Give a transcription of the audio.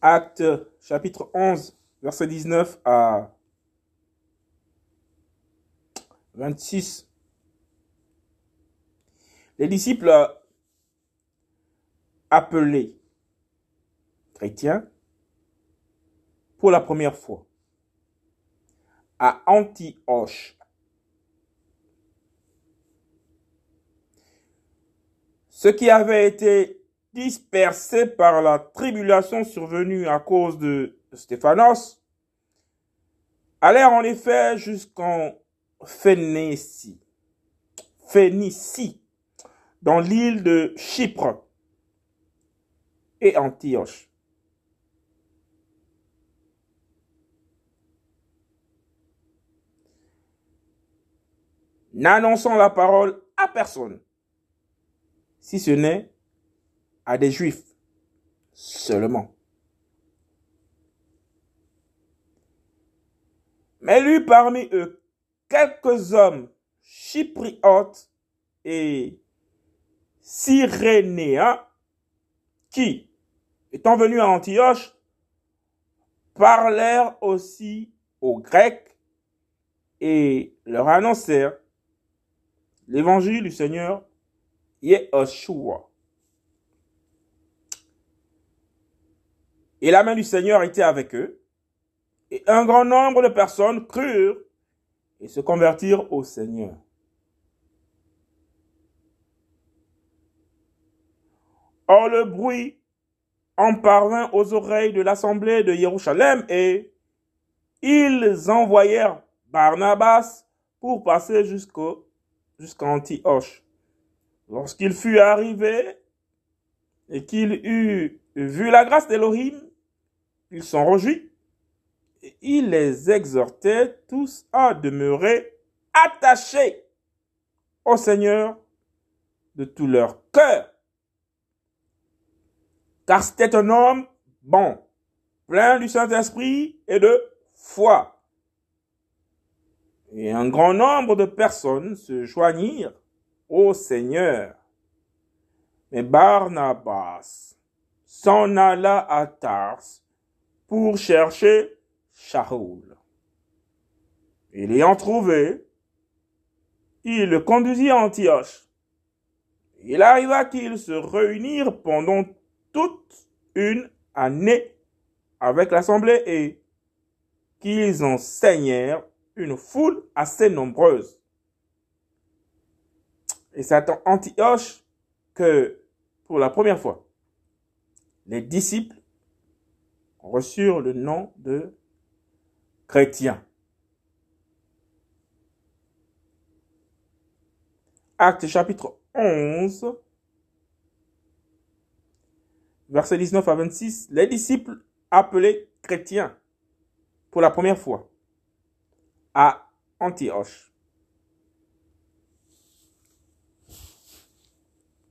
Acte chapitre 11, verset 19 à 26. Les disciples appelés chrétiens pour la première fois à Antioche. Ce qui avait été dispersé par la tribulation survenue à cause de Stéphanos allèrent en effet jusqu'en Phénicie, Phénicie, dans l'île de Chypre et Antioche. N'annonçant la parole à personne, si ce n'est à des juifs seulement. Mais lui parmi eux quelques hommes chypriotes et cyrénéens qui, étant venus à Antioche, parlèrent aussi aux Grecs et leur annoncèrent l'évangile du Seigneur Yehoshua. Et la main du Seigneur était avec eux, et un grand nombre de personnes crurent et se convertirent au Seigneur. Or le bruit en parvint aux oreilles de l'assemblée de Jérusalem et ils envoyèrent Barnabas pour passer jusqu'au jusqu'à Antioche. Lorsqu'il fut arrivé et qu'il eut vu la grâce d'Elohim, il s'en réjouit et il les exhortait tous à demeurer attachés au Seigneur de tout leur cœur. Car c'était un homme bon, plein du Saint-Esprit et de foi. Et un grand nombre de personnes se joignirent au Seigneur. Mais Barnabas s'en alla à Tars pour chercher Shaoul. Et l'ayant trouvé, il le conduisit à Antioche. Il arriva qu'ils se réunirent pendant toute une année avec l'assemblée et qu'ils enseignèrent une foule assez nombreuse. Et c'est à Antioche que, pour la première fois, les disciples reçurent le nom de chrétiens. Acte chapitre 11, verset 19 à 26, les disciples appelés chrétiens pour la première fois à Antioche.